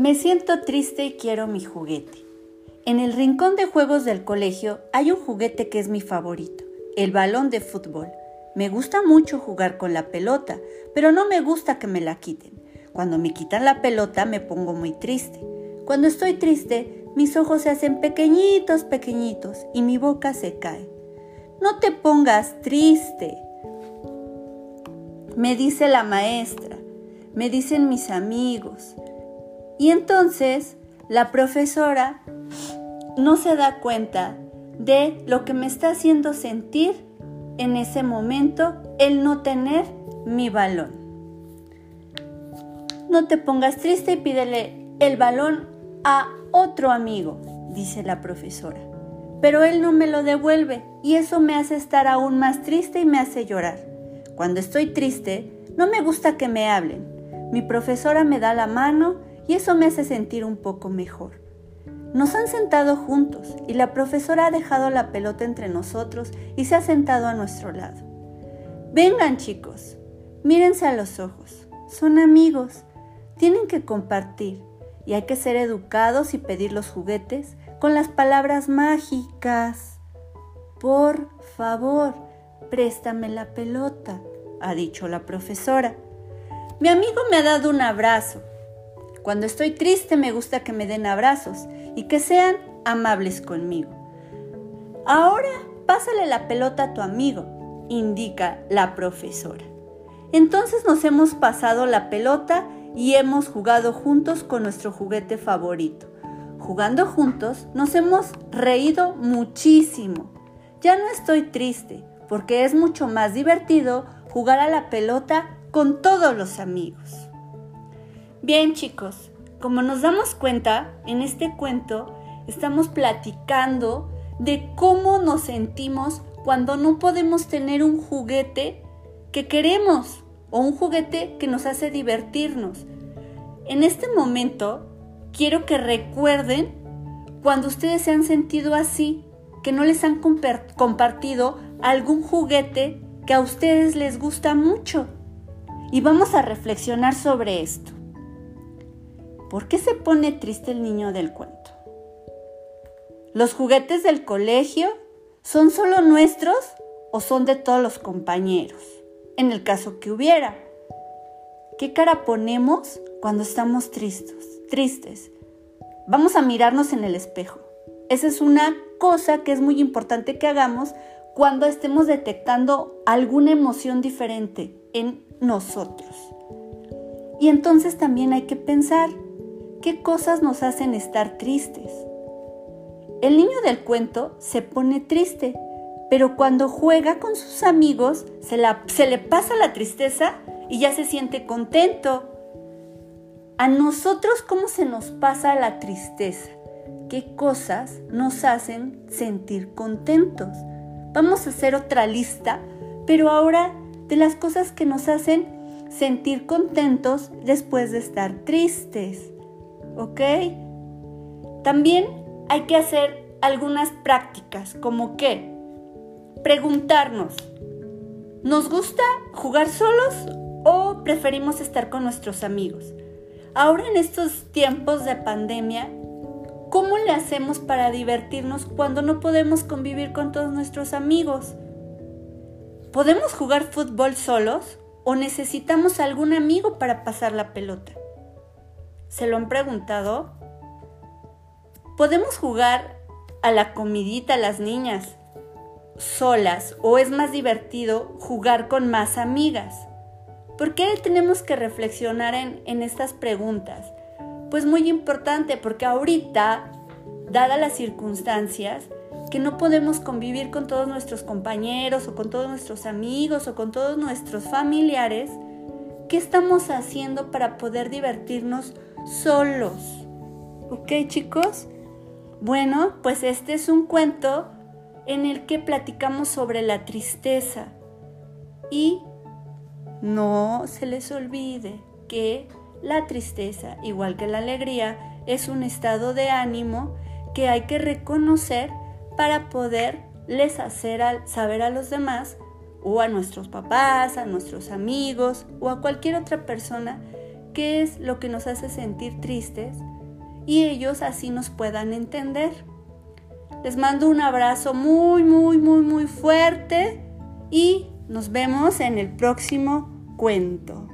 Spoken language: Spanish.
Me siento triste y quiero mi juguete. En el rincón de juegos del colegio hay un juguete que es mi favorito, el balón de fútbol. Me gusta mucho jugar con la pelota, pero no me gusta que me la quiten. Cuando me quitan la pelota me pongo muy triste. Cuando estoy triste, mis ojos se hacen pequeñitos, pequeñitos y mi boca se cae. No te pongas triste, me dice la maestra, me dicen mis amigos, y entonces la profesora no se da cuenta de lo que me está haciendo sentir en ese momento el no tener mi balón. No te pongas triste y pídele el balón a otro amigo, dice la profesora. Pero él no me lo devuelve y eso me hace estar aún más triste y me hace llorar. Cuando estoy triste, no me gusta que me hablen. Mi profesora me da la mano y eso me hace sentir un poco mejor. Nos han sentado juntos y la profesora ha dejado la pelota entre nosotros y se ha sentado a nuestro lado. Vengan chicos, mírense a los ojos, son amigos, tienen que compartir y hay que ser educados y pedir los juguetes con las palabras mágicas. Por favor, préstame la pelota, ha dicho la profesora. Mi amigo me ha dado un abrazo cuando estoy triste me gusta que me den abrazos y que sean amables conmigo. Ahora pásale la pelota a tu amigo, indica la profesora. Entonces nos hemos pasado la pelota y hemos jugado juntos con nuestro juguete favorito. Jugando juntos nos hemos reído muchísimo. Ya no estoy triste porque es mucho más divertido jugar a la pelota con todos los amigos. Bien chicos, como nos damos cuenta, en este cuento estamos platicando de cómo nos sentimos cuando no podemos tener un juguete que queremos o un juguete que nos hace divertirnos. En este momento quiero que recuerden cuando ustedes se han sentido así, que no les han compartido algún juguete que a ustedes les gusta mucho. Y vamos a reflexionar sobre esto. ¿Por qué se pone triste el niño del cuento? ¿Los juguetes del colegio son solo nuestros o son de todos los compañeros? En el caso que hubiera. ¿Qué cara ponemos cuando estamos tristes? Vamos a mirarnos en el espejo. Esa es una cosa que es muy importante que hagamos cuando estemos detectando alguna emoción diferente en nosotros. Y entonces también hay que pensar, ¿Qué cosas nos hacen estar tristes? El niño del cuento se pone triste, pero cuando juega con sus amigos se, le pasa la tristeza y ya se siente contento. A nosotros, ¿cómo se nos pasa la tristeza? ¿Qué cosas nos hacen sentir contentos? Vamos a hacer otra lista, pero ahora de las cosas que nos hacen sentir contentos después de estar tristes. ¿Ok? También hay que hacer algunas prácticas, como que preguntarnos, ¿nos gusta jugar solos o preferimos estar con nuestros amigos? Ahora en estos tiempos de pandemia, ¿cómo le hacemos para divertirnos cuando no podemos convivir con todos nuestros amigos? ¿Podemos jugar fútbol solos o necesitamos algún amigo para pasar la pelota? ¿Se lo han preguntado? ¿Podemos jugar a la comidita las niñas solas o es más divertido jugar con más amigas? ¿Por qué tenemos que reflexionar en, estas preguntas? Pues muy importante porque ahorita, dadas las circunstancias, que no podemos convivir con todos nuestros compañeros o con todos nuestros amigos o con todos nuestros familiares, ¿qué estamos haciendo para poder divertirnos solos. ¿Ok chicos? Bueno, pues este es un cuento en el que platicamos sobre la tristeza. Y no se les olvide que la tristeza, igual que la alegría, es un estado de ánimo que hay que reconocer para poderles hacer saber a los demás o a nuestros papás, a nuestros amigos o a cualquier otra persona qué es lo que nos hace sentir tristes y ellos así nos puedan entender. Les mando un abrazo muy, muy, muy, muy fuerte y nos vemos en el próximo cuento.